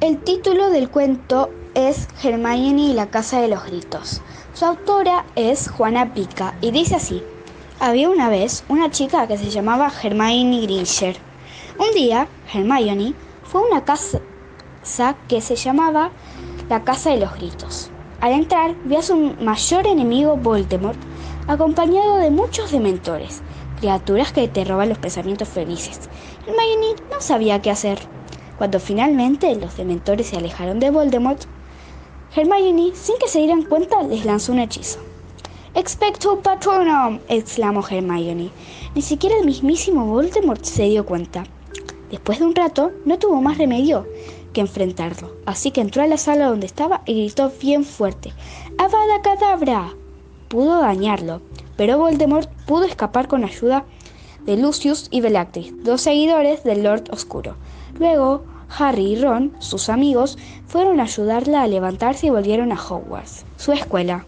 El título del cuento es Hermione y la Casa de los Gritos. Su autora es Juana Pica y dice así. Había una vez una chica que se llamaba Hermione Granger. Un día, Hermione fue a una casa que se llamaba la Casa de los Gritos. Al entrar, vio a su mayor enemigo Voldemort, acompañado de muchos dementores, criaturas que te roban los pensamientos felices. Hermione no sabía qué hacer. Cuando finalmente los dementores se alejaron de Voldemort, Hermione, sin que se dieran cuenta, les lanzó un hechizo. Expecto Patronum, exclamó Hermione. Ni siquiera el mismísimo Voldemort se dio cuenta. Después de un rato, no tuvo más remedio que enfrentarlo, así que entró a la sala donde estaba y gritó bien fuerte: ¡Avada Cadabra! Pudo dañarlo, pero Voldemort pudo escapar con ayuda de Lucius y Bellatrix, dos seguidores del Lord Oscuro. Luego, Harry y Ron, sus amigos, fueron a ayudarla a levantarse y volvieron a Hogwarts, su escuela.